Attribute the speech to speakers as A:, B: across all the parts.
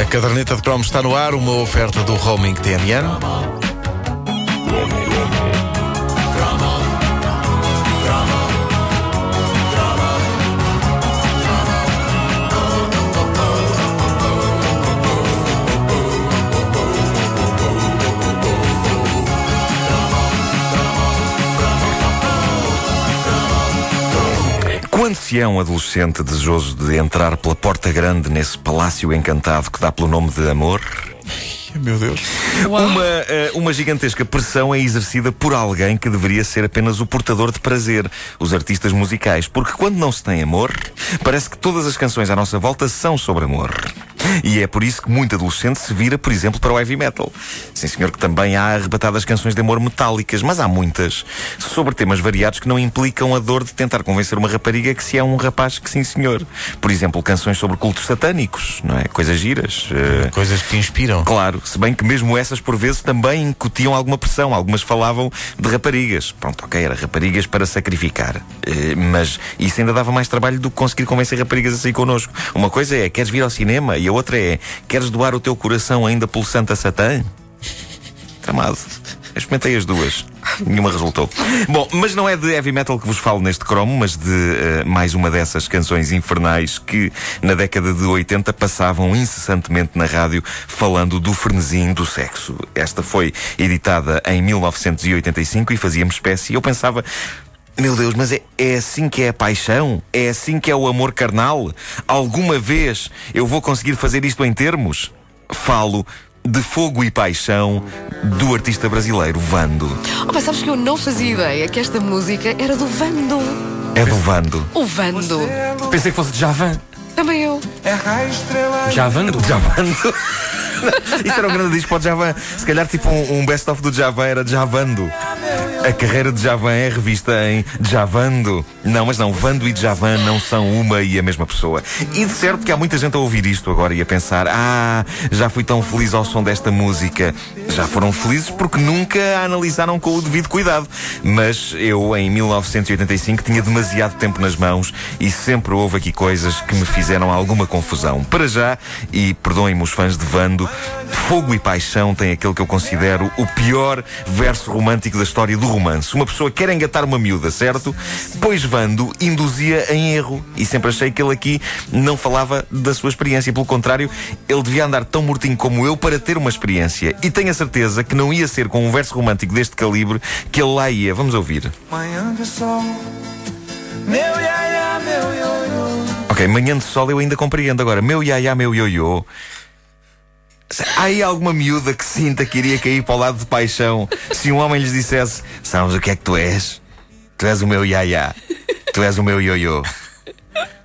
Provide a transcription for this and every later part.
A: A caderneta de cromos está no ar, uma oferta do roaming TMN.
B: Se é um adolescente desejoso de entrar pela porta grande nesse palácio encantado que dá pelo nome de amor,
A: Meu Deus.
B: uma, eh, uma gigantesca pressão é exercida por alguém que deveria ser apenas o portador de prazer, os artistas musicais. Porque quando não se tem amor, parece que todas as canções à nossa volta são sobre amor. E é por isso que muito adolescente se vira, por exemplo, para o heavy metal. Sim, senhor, que também há arrebatadas canções de amor metálicas, mas há muitas sobre temas variados que não implicam a dor de tentar convencer uma rapariga que se é um rapaz que sim, senhor. Por exemplo, canções sobre cultos satânicos, não é? Coisas giras. eh,
A: Coisas que inspiram.
B: Claro, se bem que mesmo essas por vezes também incutiam alguma pressão. Algumas falavam de raparigas. Pronto, ok, era raparigas para sacrificar. Eh, mas isso ainda dava mais trabalho do que conseguir convencer raparigas a sair connosco. Uma coisa é, queres vir ao cinema? E a outra é, queres doar o teu coração ainda pulsante a Satã? Tramado. Experimentei as duas. Nenhuma resultou. Bom, mas não é de heavy metal que vos falo neste cromo, mas de eh, mais uma dessas canções infernais que na década de 80 passavam incessantemente na rádio falando do frenesim do sexo. Esta foi editada em 1985 e fazia-me espécie. Eu pensava. Meu Deus, mas é, é assim que é a paixão? É assim que é o amor carnal? Alguma vez eu vou conseguir fazer isto em termos? Falo de fogo e paixão do artista brasileiro Vando.
C: Oh, pá, sabes que eu não fazia ideia que esta música era do Vando.
B: É do Vando.
C: O Vando.
D: Pensei que fosse de Javan.
C: Também eu.
D: Javando?
B: Javando. Isso era um grande disco para o Javan. Se calhar, tipo, um, um best-of do Javan era Javando. A carreira de Javan é revista em Javando. Não, mas não, Vando e Javan não são uma e a mesma pessoa. E de certo que há muita gente a ouvir isto agora e a pensar: ah, já fui tão feliz ao som desta música. Já foram felizes porque nunca a analisaram com o devido cuidado. Mas eu, em 1985, tinha demasiado tempo nas mãos e sempre houve aqui coisas que me fizeram alguma confusão. Para já, e perdoem-me os fãs de Vando, Fogo e Paixão tem aquele que eu considero o pior verso romântico da história do romance. Uma pessoa quer engatar uma miúda, certo? Pois Vando induzia em erro. E sempre achei que ele aqui não falava da sua experiência. Pelo contrário, ele devia andar tão mortinho como eu para ter uma experiência. E tenho a certeza que não ia ser com um verso romântico deste calibre que ele lá ia. Vamos ouvir.
E: Manhã de sol, meu iaia, meu ioiô.
B: Ok, manhã de sol eu ainda compreendo. Agora, meu iaiá, meu ioiô. Há aí alguma miúda que sinta que iria cair para o lado de paixão se um homem lhes dissesse: Sabes o que é que tu és? Tu és o meu iaiá. Tu és o meu ioiô.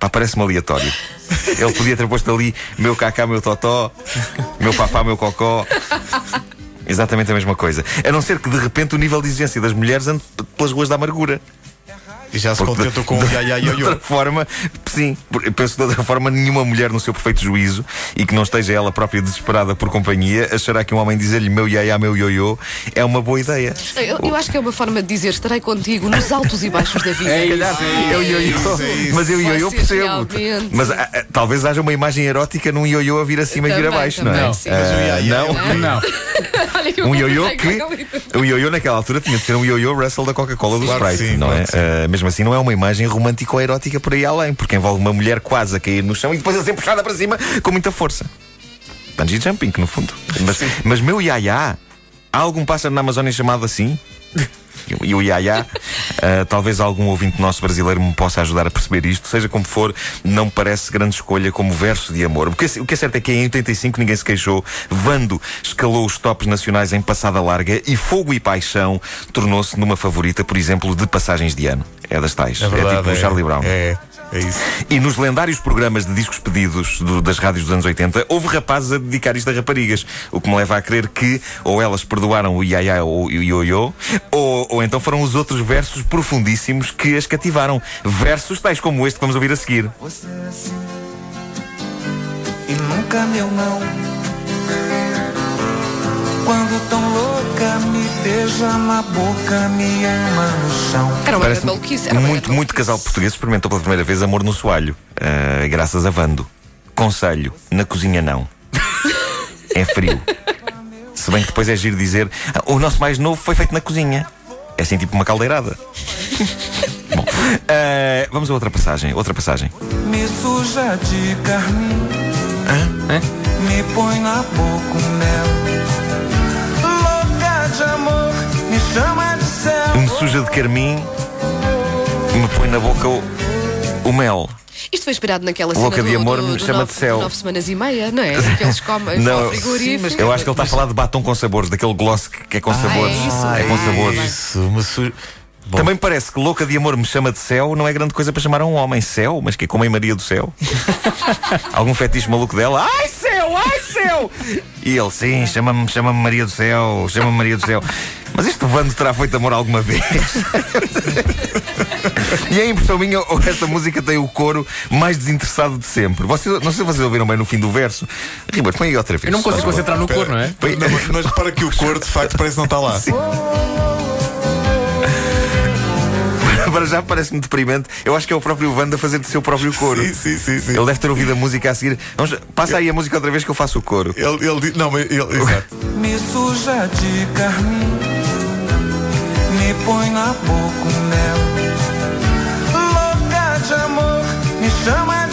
B: Pá, parece-me aleatório. Ele podia ter posto ali meu cacá, meu totó, meu papá, meu cocó. Exatamente a mesma coisa. A não ser que de repente o nível de exigência das mulheres ande pelas ruas da amargura.
A: E já se contentou com o ya,
B: de outra forma, sim, penso que de outra forma, nenhuma mulher no seu perfeito juízo e que não esteja ela própria desesperada por companhia, achará que um homem dizer-lhe meu iaiá, meu ioiô é uma boa ideia.
C: Eu, eu acho que é uma forma de dizer estarei contigo nos altos e baixos da vida.
D: É
B: Se calhar, eu ioiô, mas eu ioiô percebo.
C: realmente-
B: Mas ah, ah, talvez haja uma imagem erótica num ioiô a vir acima e vir
C: Também,
B: abaixo, não é?
C: também, sim.
B: Ah,
A: Mas o ia,
B: não?
D: Não.
B: Um ioiô que. Um ioiô naquela altura tinha de ser um ioiô Russell da Coca-Cola do
A: Claro
B: Sprite,
A: sim,
B: não é? Ah, mesmo assim, não é uma imagem romântica ou erótica por aí além, porque envolve uma mulher quase a cair no chão e depois a ser puxada para cima com muita força. Bungee jumping, no fundo. Mas, mas meu iaiá, há algum pássaro na Amazónia chamado assim? E o Iaiá, ah, talvez algum ouvinte nosso brasileiro me possa ajudar a perceber isto. Seja como for, não parece grande escolha como verso de amor. O que, é- o que é certo é que em 85 ninguém se queixou. Vando escalou os tops nacionais em passada larga e Fogo e Paixão tornou-se numa favorita, por exemplo, de passagens de ano. É das tais.
A: É verdade.
B: tipo o Charlie Brown.
A: É, é isso.
B: E nos lendários programas de discos pedidos do- das rádios dos anos 80, houve rapazes a dedicar isto a raparigas. O que me leva a crer que ou elas perdoaram o iaiá ou o ioiô, ou, ou então foram os outros versos profundíssimos que as cativaram. Versos tais como este que vamos ouvir a seguir.
E: Você é assim e nunca meu não. Quando tão louca, me beija na boca, me ama no chão.
C: Era uma
B: Parece
C: maluquice. Era uma
B: muito, muito casal português experimentou pela primeira vez amor no soalho, ah, graças a Vando. Conselho, na cozinha não. É frio. Se bem que depois é giro dizer, "Ah, o nosso mais novo foi feito na cozinha. É assim tipo uma caldeirada. Bom, ah, vamos a outra passagem. Outra passagem.
E: Me suja de carmim, me põe na boca o mel. Me.
B: Me suja de carmim, me põe na boca o, o mel.
C: Isto foi inspirado naquela cena
B: Louca
C: do,
B: de amor
C: do,
B: me
C: do
B: chama
C: nove,
B: de céu.
C: nove semanas e meia, não é? Que eles comem
B: Não,
C: no frigorífico.
B: Eu acho que ele está a falar de batom com sabores, daquele gloss que, que é com sabores.
C: isso,
B: é com sabores.
A: Isso, me su... Bom,
B: Também parece que louca de amor me chama de céu não é grande coisa para chamar a um homem. Céu? Mas que é como em Maria do Céu? Algum fetiche maluco dela? Ai céu, ai céu! E ele, sim, chama-me chama Maria do Céu, chama-me Maria do Céu. Mas este Vando terá feito amor alguma vez? e é impressão minha, ou esta música tem o coro mais desinteressado de sempre. Vocês, não sei se vocês ouviram bem no fim do verso. Ribeiro, põe aí outra vez.
D: Eu não consigo concentrar no cor, não é?
A: Mas- mas repara que o cor de facto parece não estar lá.
B: Para já parece-me deprimente. Eu acho que é o próprio Wanda a fazer de seu próprio coro.
A: Sim, sim, sim, sim.
B: Ele deve ter ouvido a música a seguir. Vamos, passa aí a música outra vez que eu faço o coro.
A: Ele, ele. Não, mas ele. Exato.
E: Me suja de carmim, me põe na boca o mel. Louca de amor, me chama.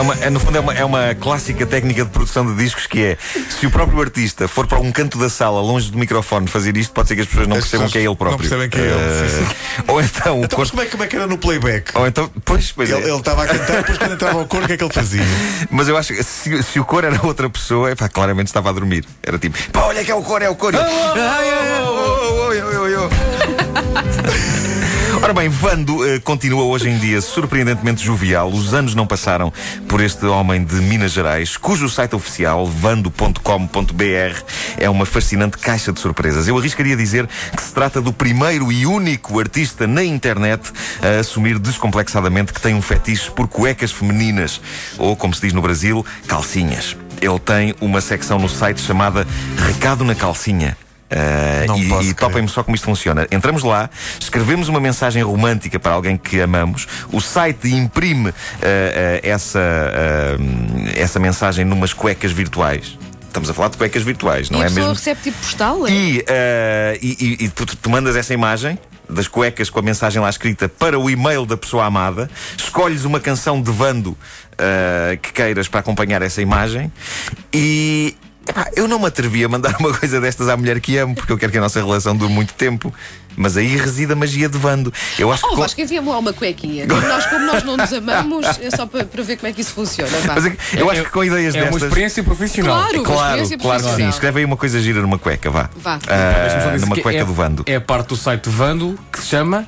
B: É uma, é, no fundo, é uma, é uma clássica técnica de produção de discos que é: se o próprio artista for para um canto da sala, longe do microfone, fazer isto, pode ser que as pessoas não
A: As
B: percebam
A: pessoas
B: que é ele
A: não
B: próprio.
A: percebem que é ele,
B: Eh, Ou então, o
A: Então, mas
B: corpo.
A: como é, como é que era no playback?
B: Ou então, pois, pois é.
A: Ele ele estava a cantar, depois quando entrava ao coro, o que é que ele fazia?
B: Mas eu acho que se, se o cor era outra pessoa, epá, claramente estava a dormir. Era tipo, pá, olha que é o cor, é o cor. Eu, "Ai, ai, oh, oh, oh." Ora bem, Vando eh, continua hoje em dia surpreendentemente jovial. Os anos não passaram por este homem de Minas Gerais, cujo site oficial, vando.com.br, é uma fascinante caixa de surpresas. Eu arriscaria dizer que se trata do primeiro e único artista na internet a assumir descomplexadamente que tem um fetiche por cuecas femininas, ou, como se diz no Brasil, calcinhas. Ele tem uma secção no site chamada Recado na Calcinha. Uh, e e topem-me só como isto funciona. Entramos lá, escrevemos uma mensagem romântica para alguém que amamos, o site imprime uh, uh, essa, uh, essa mensagem numas cuecas virtuais. Estamos a falar de cuecas virtuais, não
C: e a
B: é
C: pessoa
B: mesmo?
C: recebe tipo postal? é?
B: E, eh, e, e- e tu, tu mandas essa imagem das cuecas com a mensagem lá escrita para o e-mail da pessoa amada, escolhes uma canção de Vando eh, que queiras para acompanhar essa imagem e. epá, eu não me atrevi a mandar uma coisa destas à mulher que amo, porque eu quero que a nossa relação dure muito tempo. Mas aí reside a magia de Vando. Eu acho
C: Oh,
B: que.
C: Vasco, envia-me lá uma cuequinha. Nós, como nós não nos amamos, é só para, para ver como é que isso funciona. vá.
B: Mas é que eu acho que com ideias
D: É uma
B: destas.
D: experiência profissional.
C: Claro. uma
B: Claro,
C: experiência
B: claro que sim.
C: profissional.
B: Escreve aí uma coisa gira numa cueca, vá.
C: Vá.
D: Deixa-me só dizer
B: numa
D: que
B: cueca
D: é,
B: do Vando.
D: É a parte do site Vando que se chama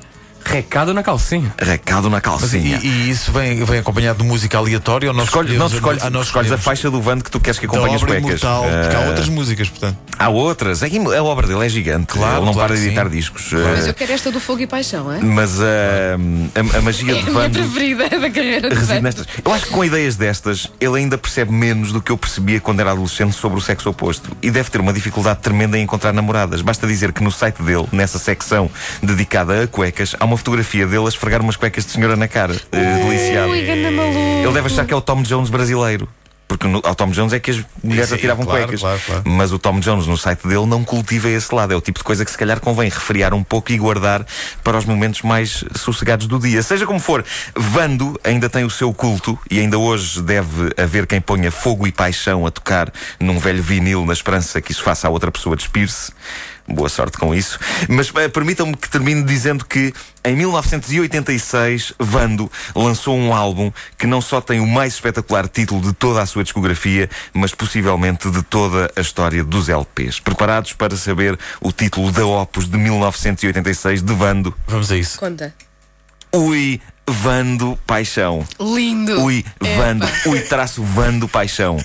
D: Recado na Calcinha.
B: Recado na
A: Mas, e,
B: calcinha.
A: e isso vem, vem acompanhado de música aleatória ou nós
B: Escolhe, não, escolhes,
A: a, nós
B: escolhes a faixa do Vando que tu queres que acompanhe as cuecas.
A: imortal, porque há
B: Ah,
A: outras músicas, portanto.
B: há outras. É que a obra dele é gigante.
A: Claro,
B: Ele não
A: claro
B: para de editar
A: sim.
B: discos.
C: Mas eu quero esta do Fogo e Paixão, é?
B: mas ah, a, a magia
C: É
B: de
C: a minha
B: Vando
C: preferida da carreira Vando.
B: nestas. Eu acho que com ideias destas, ele ainda percebe menos do que eu percebia quando era adolescente sobre o sexo oposto. E deve ter uma dificuldade tremenda em encontrar namoradas. Basta dizer que no site dele, nessa secção dedicada a cuecas, há uma fotografia dele a esfregar umas cuecas de senhora na cara. eh, deliciado.
C: Ui, ganda maluco.
B: Ele deve achar que é o Tom Jones brasileiro. Porque no, ao Tom Jones é que as mulheres
A: Sim,
B: atiravam
A: claro,
B: cuecas.
A: claro, claro.
B: Mas o Tom Jones no site dele não cultiva esse lado. É o tipo de coisa que se calhar convém refriar um pouco e guardar para os momentos mais sossegados do dia. Seja como for, Vando ainda tem o seu culto e ainda hoje deve haver quem ponha fogo e paixão a tocar num velho vinil na esperança que isso faça a outra pessoa despir-se. Boa sorte com isso. Mas eh, permitam-me que termine dizendo que em 1986 Vando lançou um álbum que não só tem o mais espetacular título de toda a sua discografia, mas possivelmente de toda a história dos LPs. Preparados para saber o título da Opus de 1986 de Vando?
A: Vamos a isso.
C: Conta.
B: Ui, Vando Paixão.
C: Lindo.
B: Ui,
C: Epa.
B: Vando. Ui, traço Vando Paixão.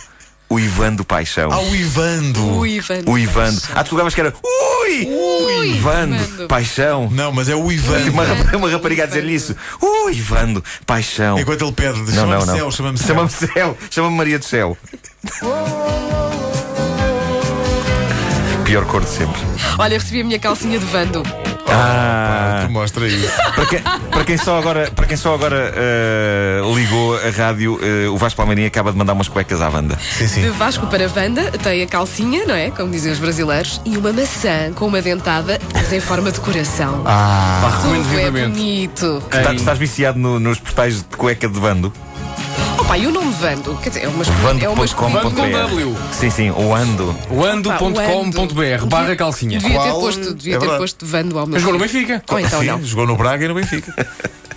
B: Ui, Vando Paixão.
A: Ao Ivando!
C: Ui, Vando.
B: Ui, Vando. Ah, tu jogavas que era Ui!
C: Ui,
B: Vando,
C: Vando.
B: paixão.
A: Não, mas é o Ivando.
B: uma, uma rapariga a dizer-lhe isso. Ui, Vando, paixão.
A: Enquanto ele pede, chama-me
B: não, não.
A: céu, chama-me céu.
B: Chama-me céu. Chama-me Maria do Céu. pior cor de sempre.
C: Olha, recebi a minha calcinha de Vando.
B: Ah,
A: Tu mostra isso.
B: para, quem, para quem só agora, para quem só agora eh, ligou a rádio, eh, o Vasco Palmeirinho acaba de mandar umas cuecas à banda.
A: Sim, sim.
C: De Vasco para Vanda, tem a calcinha, não é? Como dizem os brasileiros, e uma maçã com uma dentada, mas em forma de coração.
A: Ah,
D: Pá, recomendo
C: é
D: vivamente.
C: bonito.
B: Estás, estás viciado no- nos postais de cueca de Vando?
C: Opa, e o nome Vando? Quer dizer, é uma escolha. É uma escolha.
D: Vando com W.
B: Sim, sim, o Ando.
D: Wando.com.br barra calcinha.
C: Devia ter
A: Qual?
C: posto, devia
A: É
C: ter
A: verdade.
C: posto Vando ao meu
D: Mas jogou no. Benfica.
C: Ou então
A: sim,
C: não.
A: jogou no Braga e no Benfica.